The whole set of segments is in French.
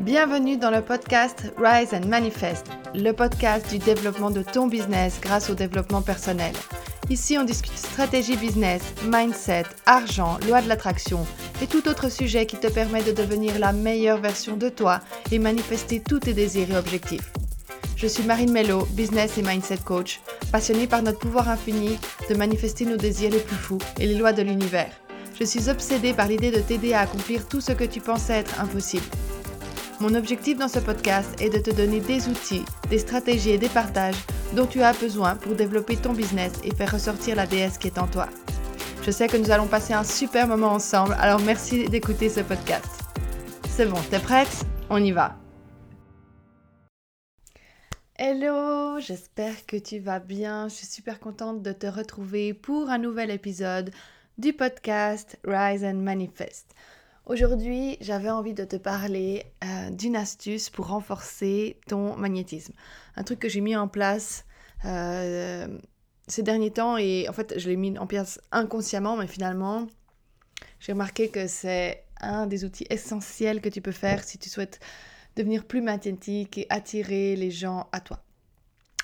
Bienvenue dans le podcast Rise and Manifest, le podcast du développement de ton business grâce au développement personnel. Ici, on discute stratégie business, mindset, argent, loi de l'attraction et tout autre sujet qui te permet de devenir la meilleure version de toi et manifester tous tes désirs et objectifs. Je suis Marine Mello, business et mindset coach, passionnée par notre pouvoir infini de manifester nos désirs les plus fous et les lois de l'univers. Je suis obsédée par l'idée de t'aider à accomplir tout ce que tu pensais être impossible. Mon objectif dans ce podcast est de te donner des outils, des stratégies et des partages dont tu as besoin pour développer ton business et faire ressortir la déesse qui est en toi. Je sais que nous allons passer un super moment ensemble, alors merci d'écouter ce podcast. C'est bon, t'es prête? On y va. Hello, j'espère que tu vas bien. Je suis super contente de te retrouver pour un nouvel épisode du podcast Rise and Manifest. Aujourd'hui, j'avais envie de te parler euh, d'une astuce pour renforcer ton magnétisme. Un truc que j'ai mis en place euh, ces derniers temps et en fait, je l'ai mis en place inconsciemment, mais finalement, j'ai remarqué que c'est un des outils essentiels que tu peux faire si tu souhaites devenir plus magnétique et attirer les gens à toi.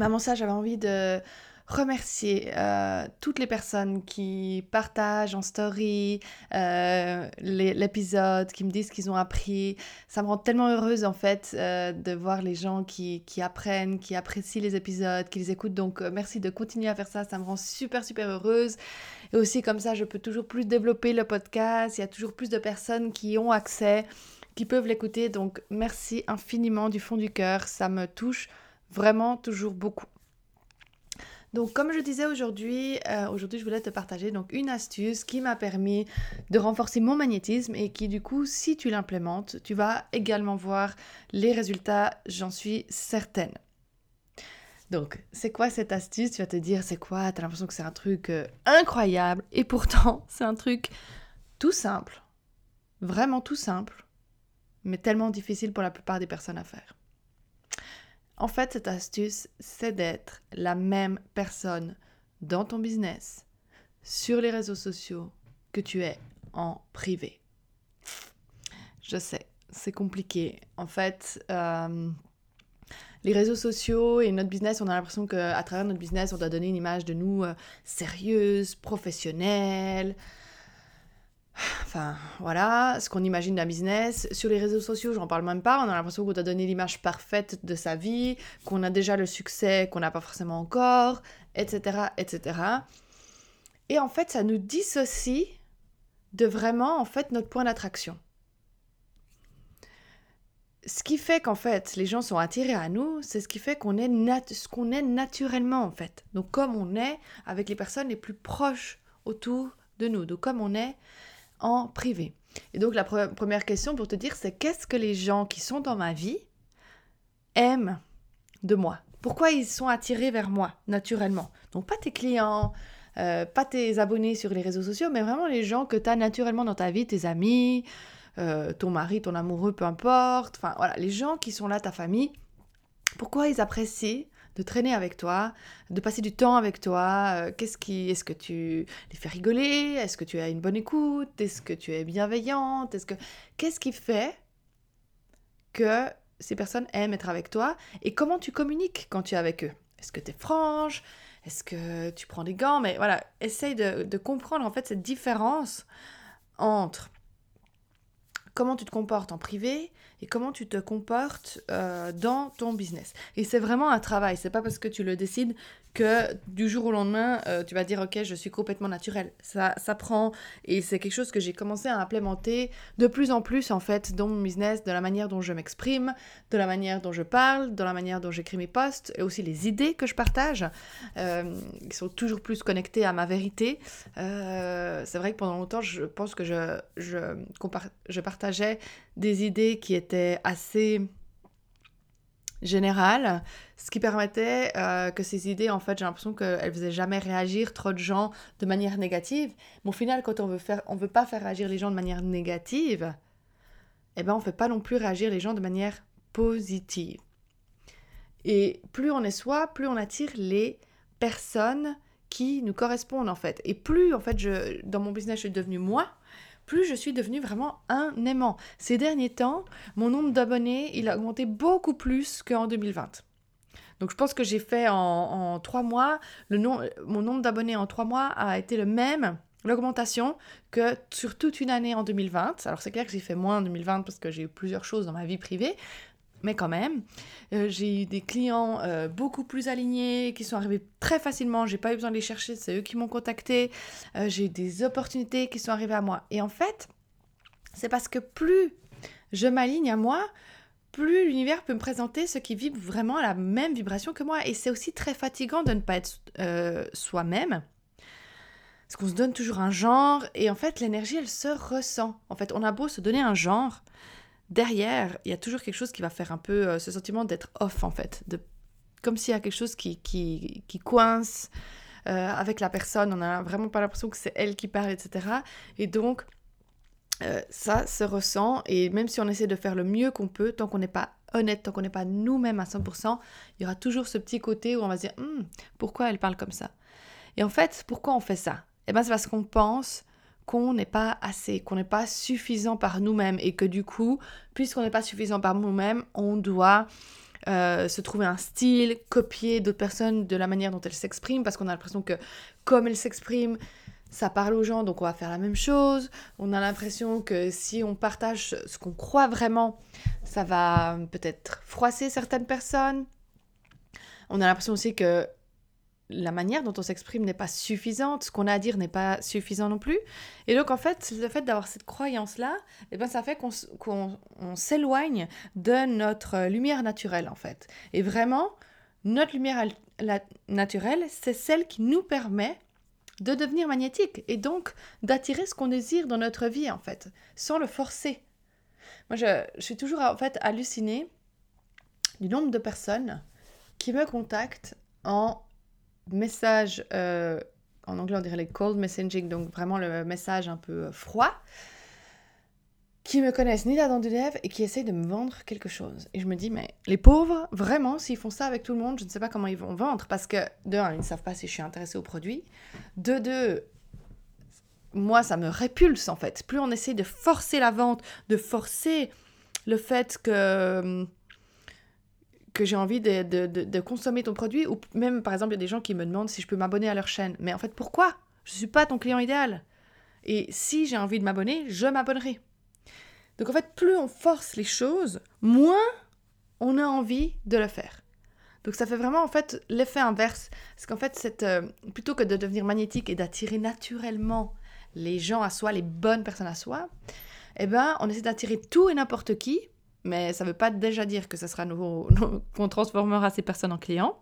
Avant ça, j'avais envie de remercier euh, toutes les personnes qui partagent en story euh, l'épisode, qui me disent qu'ils ont appris. Ça me rend tellement heureuse en fait euh, de voir les gens qui, qui, apprennent, qui apprécient les épisodes, qui les écoutent. Donc merci de continuer à faire ça, ça me rend super super heureuse. Et aussi comme ça, je peux toujours plus développer le podcast. Il y a toujours plus de personnes qui ont accès, qui peuvent l'écouter. Donc merci infiniment du fond du cœur, ça me touche vraiment toujours beaucoup. Donc, comme je disais aujourd'hui, euh, aujourd'hui, je voulais te partager donc une astuce qui m'a permis de renforcer mon magnétisme et qui, du coup, si tu l'implémentes, tu vas également voir les résultats, j'en suis certaine. Donc, c'est quoi cette astuce? Tu vas te dire, c'est quoi? Tu as l'impression que c'est un truc euh, incroyable et pourtant, c'est un truc tout simple, vraiment tout simple, mais tellement difficile pour la plupart des personnes à faire. En fait, cette astuce, c'est d'être la même personne dans ton business, sur les réseaux sociaux, que tu es en privé. Je sais, c'est compliqué. En fait, euh, les réseaux sociaux et notre business, on a l'impression qu'à travers notre business, on doit donner une image de nous euh, sérieuse, professionnelle, Enfin, voilà, ce qu'on imagine d'un business. Sur les réseaux sociaux, j'en parle même pas. On a l'impression qu'on doit donner l'image parfaite de sa vie, qu'on a déjà le succès qu'on n'a pas forcément encore, etc., etc. Et en fait, ça nous dissocie de vraiment, en fait, notre point d'attraction. Ce qui fait qu'en fait, les gens sont attirés à nous, c'est ce qui fait qu'on est ce qu'on est naturellement, en fait. Donc, comme on est avec les personnes les plus proches autour de nous. Donc, comme on est en privé. Et donc la première question pour te dire, c'est qu'est-ce que les gens qui sont dans ma vie aiment de moi? Pourquoi ils sont attirés vers moi naturellement? Donc pas tes clients, euh, pas tes abonnés sur les réseaux sociaux, mais vraiment les gens que tu as naturellement dans ta vie, tes amis, euh, ton mari, ton amoureux, peu importe. Enfin voilà, les gens qui sont là, ta famille. Pourquoi ils apprécient de traîner avec toi, de passer du temps avec toi. Euh, qu'est-ce qui, est-ce que tu les fais rigoler? Est-ce que tu as une bonne écoute? Est-ce que tu es bienveillante? Est-ce que qu'est-ce qui fait que ces personnes aiment être avec toi? Et comment tu communiques quand tu es avec eux? Est-ce que tu es franche? Est-ce que tu prends des gants? Mais voilà, essaye de, de comprendre en fait cette différence entre comment tu te comportes en privé et comment tu te comportes euh, dans ton business. Et c'est vraiment un travail, c'est pas parce que tu le décides que du jour au lendemain, euh, tu vas dire ok, je suis complètement naturel. Ça, ça prend et c'est quelque chose que j'ai commencé à implémenter de plus en plus en fait dans mon business, de la manière dont je m'exprime, de la manière dont je parle, de la manière dont j'écris mes posts et aussi les idées que je partage, euh, qui sont toujours plus connectées à ma vérité. c'est vrai que pendant longtemps, je pense que je, je, je partageais des idées qui étaient assez générales, ce qui permettait euh, que ces idées, en fait, j'ai l'impression qu'elles faisaient jamais réagir trop de gens de manière négative. Mais au final, quand on veut faire, on veut pas faire réagir les gens de manière négative, eh ben, on fait pas non plus réagir les gens de manière positive. Et plus on est soi, plus on attire les personnes qui nous correspondent en fait. Et plus en fait, je, dans mon business, je suis devenue moi, plus je suis devenue vraiment un aimant. Ces derniers temps, mon nombre d'abonnés, il a augmenté beaucoup plus qu'en 2020. Donc je pense que j'ai fait en, trois mois, le mon nombre d'abonnés en trois mois a été le même, l'augmentation, que sur toute une année en 2020. Alors c'est clair que j'ai fait moins en 2020 parce que j'ai eu plusieurs choses dans ma vie privée, mais quand même, euh, j'ai eu des clients euh, beaucoup plus alignés qui sont arrivés très facilement. J'ai pas eu besoin de les chercher, c'est eux qui m'ont contacté. Euh, j'ai eu des opportunités qui sont arrivées à moi. Et en fait, c'est parce que plus je m'aligne à moi, plus l'univers peut me présenter ce qui vibre vraiment à la même vibration que moi. Et c'est aussi très fatigant de ne pas être soi-même. Parce qu'on se donne toujours un genre et en fait l'énergie elle se ressent. En fait on a beau se donner un genre, derrière il y a toujours quelque chose qui va faire un peu euh, ce sentiment d'être off en fait. De, comme s'il y a quelque chose qui, qui, coince euh, avec la personne. On n'a vraiment pas l'impression que c'est elle qui parle, etc. Et donc euh, ça se ressent et même si on essaie de faire le mieux qu'on peut, tant qu'on n'est pas honnête, tant qu'on n'est pas nous-mêmes à 100%, il y aura toujours ce petit côté où on va se dire hum, pourquoi elle parle comme ça? Et en fait, pourquoi on fait ça? Eh bien, c'est parce qu'on pense qu'on n'est pas assez, qu'on n'est pas suffisant par nous-mêmes et que du coup, puisqu'on n'est pas suffisant par nous-mêmes, on doit euh, se trouver un style, copier d'autres personnes de la manière dont elles s'expriment parce qu'on a l'impression que comme elles s'expriment, ça parle aux gens, donc on va faire la même chose. On a l'impression que si on partage ce qu'on croit vraiment, ça va peut-être froisser certaines personnes. On a l'impression aussi que la manière dont on s'exprime n'est pas suffisante, ce qu'on a à dire n'est pas suffisant non plus. Et donc en fait, le fait d'avoir cette croyance-là, eh ben, ça fait qu'on s'éloigne de notre lumière naturelle en fait. Et vraiment, notre lumière naturelle, c'est celle qui nous permet de devenir magnétique et donc d'attirer ce qu'on désire dans notre vie en fait, sans le forcer. Moi, je, suis toujours en fait hallucinée du nombre de personnes qui me contactent en message, euh, en anglais on dirait les cold messaging, donc vraiment le message un peu froid, qui me connaissent ni dent du lèvre et qui essayent de me vendre quelque chose. Et je me dis, mais les pauvres, vraiment, s'ils font ça avec tout le monde, je ne sais pas comment ils vont vendre. Parce que, de un, ils ne savent pas si je suis intéressée au produit. De deux, moi, ça me répulse en fait. Plus on essaie de forcer la vente, de forcer le fait que que j'ai envie de, de, de, consommer ton produit, ou même par exemple, il y a des gens qui me demandent si je peux m'abonner à leur chaîne. Mais en fait, pourquoi? Je ne suis pas ton client idéal. Et si j'ai envie de m'abonner, je m'abonnerai. Donc en fait, plus on force les choses, moins on a envie de le faire. Donc ça fait vraiment en fait l'effet inverse. Parce qu'en fait, cette, euh, plutôt que de devenir magnétique et d'attirer naturellement les gens à soi, les bonnes personnes à soi, eh ben, on essaie d'attirer tout et n'importe qui, mais ça ne veut pas déjà dire que ce sera nouveau, qu'on transformera ces personnes en clients.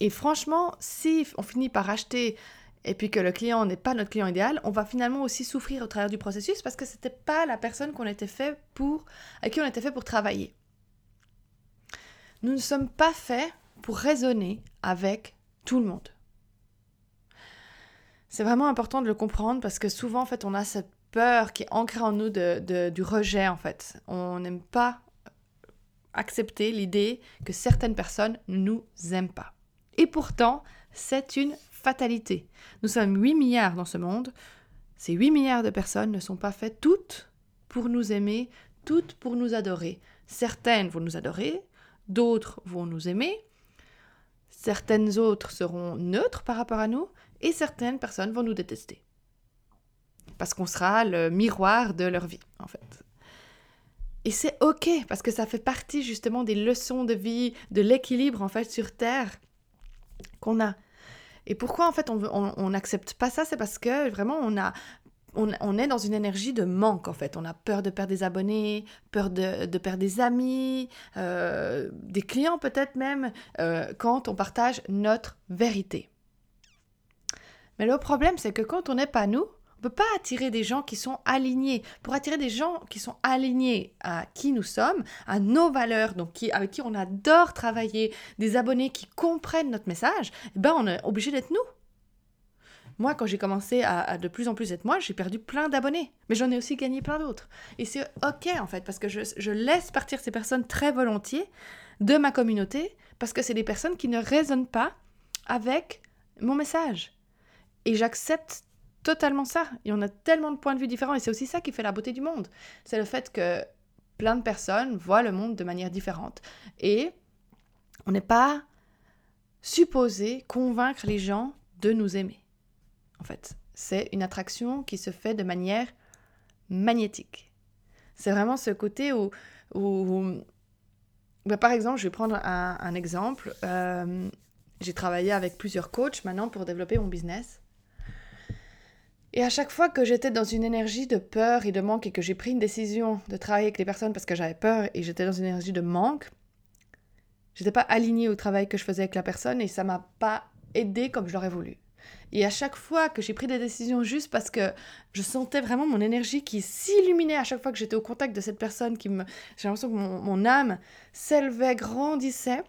Et franchement, si on finit par acheter et puis que le client n'est pas notre client idéal, on va finalement aussi souffrir au travers du processus parce que ce n'était pas la personne qu'on était fait pour, à qui on était fait pour travailler. Nous ne sommes pas faits pour raisonner avec tout le monde. C'est vraiment important de le comprendre parce que souvent, en fait, on a cette peur qui est ancrée en nous de, du rejet, en fait. On n'aime pas accepter l'idée que certaines personnes ne nous aiment pas. Et pourtant, c'est une fatalité. Nous sommes 8 milliards dans ce monde. Ces 8 milliards de personnes ne sont pas faites toutes pour nous aimer, toutes pour nous adorer. Certaines vont nous adorer, d'autres vont nous aimer, certaines autres seront neutres par rapport à nous, et certaines personnes vont nous détester. Parce qu'on sera le miroir de leur vie, en fait. Et c'est ok, parce que ça fait partie justement des leçons de vie, de l'équilibre, en fait, sur Terre qu'on a. Et pourquoi en fait on n'accepte pas ça? C'est parce que vraiment on a est dans une énergie de manque en fait. On a peur de perdre des abonnés, peur de, perdre des amis, euh, des clients peut-être même, euh, quand on partage notre vérité. Mais le problème, c'est que quand on n'est pas nous, on peut pas attirer des gens qui sont alignés. Pour attirer des gens qui sont alignés à qui nous sommes, à nos valeurs, donc avec qui on adore travailler, des abonnés qui comprennent notre message, eh ben on est obligé d'être nous. Moi, quand j'ai commencé à, de plus en plus être moi, j'ai perdu plein d'abonnés. Mais j'en ai aussi gagné plein d'autres. Et c'est OK, en fait, parce que je, je, laisse partir ces personnes très volontiers de ma communauté, parce que c'est des personnes qui ne résonnent pas avec mon message. Et j'accepte totalement ça. Et on a tellement de points de vue différents. Et c'est aussi ça qui fait la beauté du monde. C'est le fait que plein de personnes voient le monde de manière différente. Et on n'est pas supposé convaincre les gens de nous aimer. En fait, c'est une attraction qui se fait de manière magnétique. C'est vraiment ce côté où, bah, par exemple, je vais prendre un, exemple. Euh, j'ai travaillé avec plusieurs coachs maintenant pour développer mon business. Et à chaque fois que j'étais dans une énergie de peur et de manque et que j'ai pris une décision de travailler avec les personnes parce que j'avais peur et j'étais dans une énergie de manque, j'étais pas alignée au travail que je faisais avec la personne et ça m'a pas aidé comme je l'aurais voulu. Et à chaque fois que j'ai pris des décisions juste parce que je sentais vraiment mon énergie qui s'illuminait à chaque fois que j'étais au contact de cette personne, qui me, j'ai l'impression que mon, âme s'élevait, grandissait,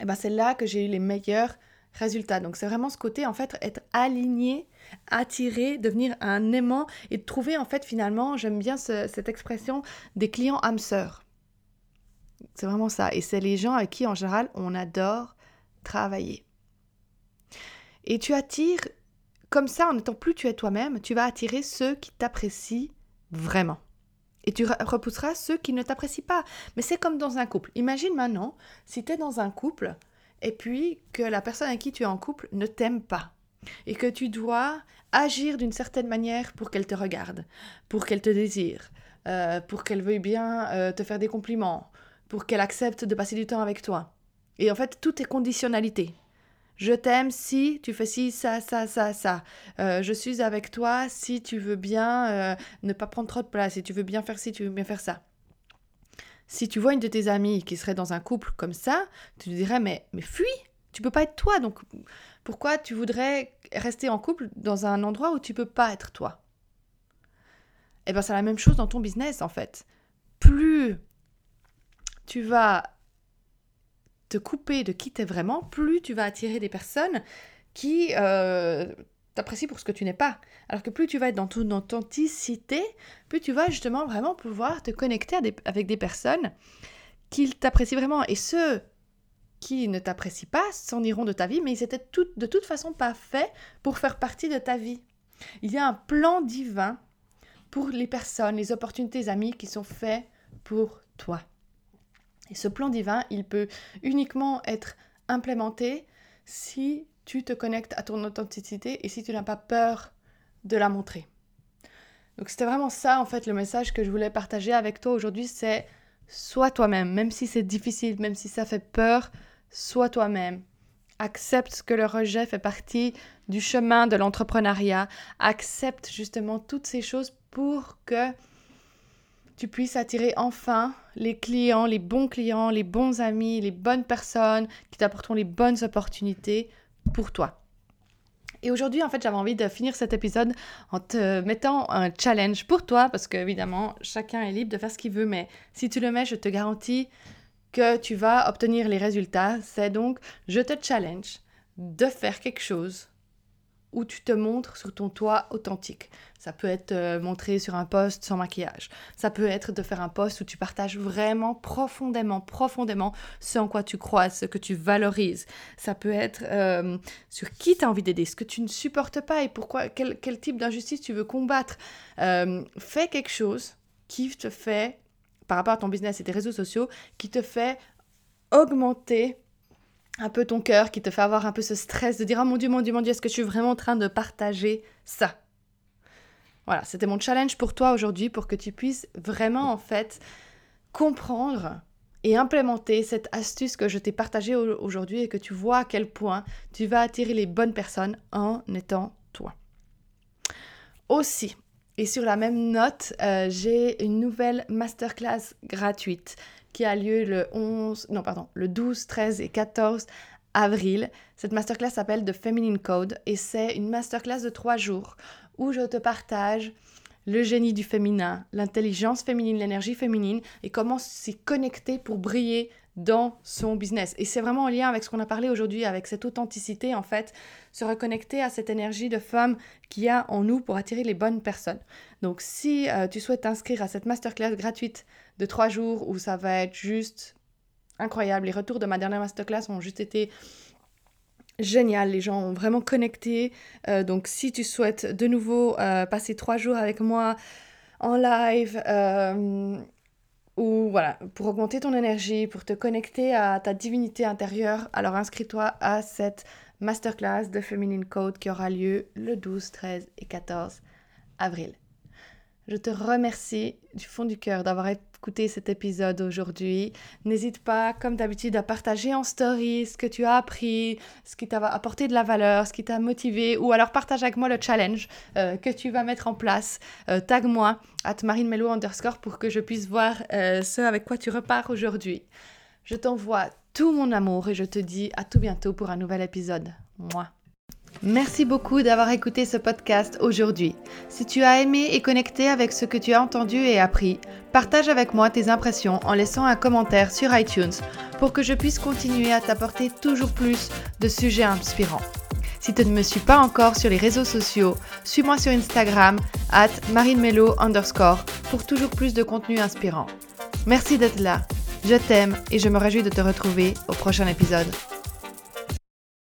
et ben c'est là que j'ai eu les meilleurs résultats. Donc c'est vraiment ce côté en fait être aligné, attiré, devenir un aimant et trouver en fait finalement, j'aime bien cette expression des clients âmes sœurs. C'est vraiment ça. Et c'est les gens avec qui en général on adore travailler. Et tu attires, comme ça, en étant plus tu es toi-même, tu vas attirer ceux qui t'apprécient vraiment. Et tu repousseras ceux qui ne t'apprécient pas. Mais c'est comme dans un couple. Imagine maintenant, si tu es dans un couple, et puis que la personne avec qui tu es en couple ne t'aime pas. Et que tu dois agir d'une certaine manière pour qu'elle te regarde, pour qu'elle te désire, euh, pour qu'elle veuille bien euh, te faire des compliments, pour qu'elle accepte de passer du temps avec toi. Et en fait, tout est conditionnalité. Je t'aime si tu fais ci, ça, ça, ça, ça. Euh, je suis avec toi si tu veux bien ne pas prendre trop de place, si tu veux bien faire ci, tu veux bien faire ça. Si tu vois une de tes amies qui serait dans un couple comme ça, tu te dirais mais, fuis, tu peux pas être toi. Donc pourquoi tu voudrais rester en couple dans un endroit où tu peux pas être toi? Eh bien c'est la même chose dans ton business en fait. Plus tu vas te couper de qui t'es vraiment, plus tu vas attirer des personnes qui euh, t'apprécient pour ce que tu n'es pas. Alors que plus tu vas être dans ton authenticité, plus tu vas justement vraiment pouvoir te connecter avec des personnes qui t'apprécient vraiment. Et ceux qui ne t'apprécient pas s'en iront de ta vie, mais ils étaient de toute façon pas faits pour faire partie de ta vie. Il y a un plan divin pour les personnes, les opportunités, amis qui sont faits pour toi. Et ce plan divin, il peut uniquement être implémenté si tu te connectes à ton authenticité et si tu n'as pas peur de la montrer. Donc c'était vraiment ça en fait le message que je voulais partager avec toi aujourd'hui, c'est sois toi-même, même si c'est difficile, même si ça fait peur, sois toi-même. Accepte que le rejet fait partie du chemin de l'entrepreneuriat. Accepte justement toutes ces choses pour que tu puisses attirer enfin les clients, les bons clients, les bons amis, les bonnes personnes qui t'apporteront les bonnes opportunités pour toi. Et aujourd'hui, en fait, j'avais envie de finir cet épisode en te mettant un challenge pour toi, parce qu'évidemment, chacun est libre de faire ce qu'il veut, mais si tu le mets, je te garantis que tu vas obtenir les résultats. C'est donc, je te challenge de faire quelque chose où tu te montres sur ton toit authentique. Ça peut être euh, montré sur un poste sans maquillage. Ça peut être de faire un poste où tu partages vraiment profondément, profondément ce en quoi tu crois, ce que tu valorises. Ça peut être euh, sur qui tu as envie d'aider, ce que tu ne supportes pas et pourquoi, quel, type d'injustice tu veux combattre. Euh, fais quelque chose qui te fait, par rapport à ton business et tes réseaux sociaux, qui te fait augmenter un peu ton cœur, qui te fait avoir un peu ce stress de dire Oh mon Dieu, mon Dieu, mon Dieu, est-ce que je suis vraiment en train de partager ça? Voilà, c'était mon challenge pour toi aujourd'hui pour que tu puisses vraiment en fait comprendre et implémenter cette astuce que je t'ai partagée aujourd'hui et que tu vois à quel point tu vas attirer les bonnes personnes en étant toi. Aussi, et sur la même note, euh, j'ai une nouvelle masterclass gratuite qui a lieu le 11, non pardon, le 12, 13 et 14 avril. Cette masterclass s'appelle The Feminine Code et c'est une masterclass de trois jours où je te partage le génie du féminin, l'intelligence féminine, l'énergie féminine et comment s'y connecter pour briller dans son business. Et c'est vraiment en lien avec ce qu'on a parlé aujourd'hui, avec cette authenticité, en fait, se reconnecter à cette énergie de femme qu'il y a en nous pour attirer les bonnes personnes. Donc, si euh, tu souhaites t'inscrire à cette masterclass gratuite de trois jours où ça va être juste incroyable, les retours de ma dernière masterclass ont juste été génial, les gens ont vraiment connecté. Euh, donc si tu souhaites de nouveau euh, passer trois jours avec moi en live, ou voilà, pour augmenter ton énergie, pour te connecter à ta divinité intérieure, alors inscris-toi à cette masterclass de Feminine Code qui aura lieu le 12, 13 et 14 avril. Je te remercie du fond du cœur d'avoir écouté cet épisode aujourd'hui. N'hésite pas, comme d'habitude, à partager en story ce que tu as appris, ce qui t'a apporté de la valeur, ce qui t'a motivé, ou alors partage avec moi le challenge euh, que tu vas mettre en place. Euh, tag-moi, at marinemelo underscore, pour que je puisse voir euh, ce avec quoi tu repars aujourd'hui. Je t'envoie tout mon amour et je te dis à tout bientôt pour un nouvel épisode. Moi. Merci beaucoup d'avoir écouté ce podcast aujourd'hui. Si tu as aimé et connecté avec ce que tu as entendu et appris, partage avec moi tes impressions en laissant un commentaire sur iTunes pour que je puisse continuer à t'apporter toujours plus de sujets inspirants. Si tu ne me suis pas encore sur les réseaux sociaux, suis-moi sur Instagram at marinemelo underscore pour toujours plus de contenu inspirant. Merci d'être là, je t'aime et je me réjouis de te retrouver au prochain épisode.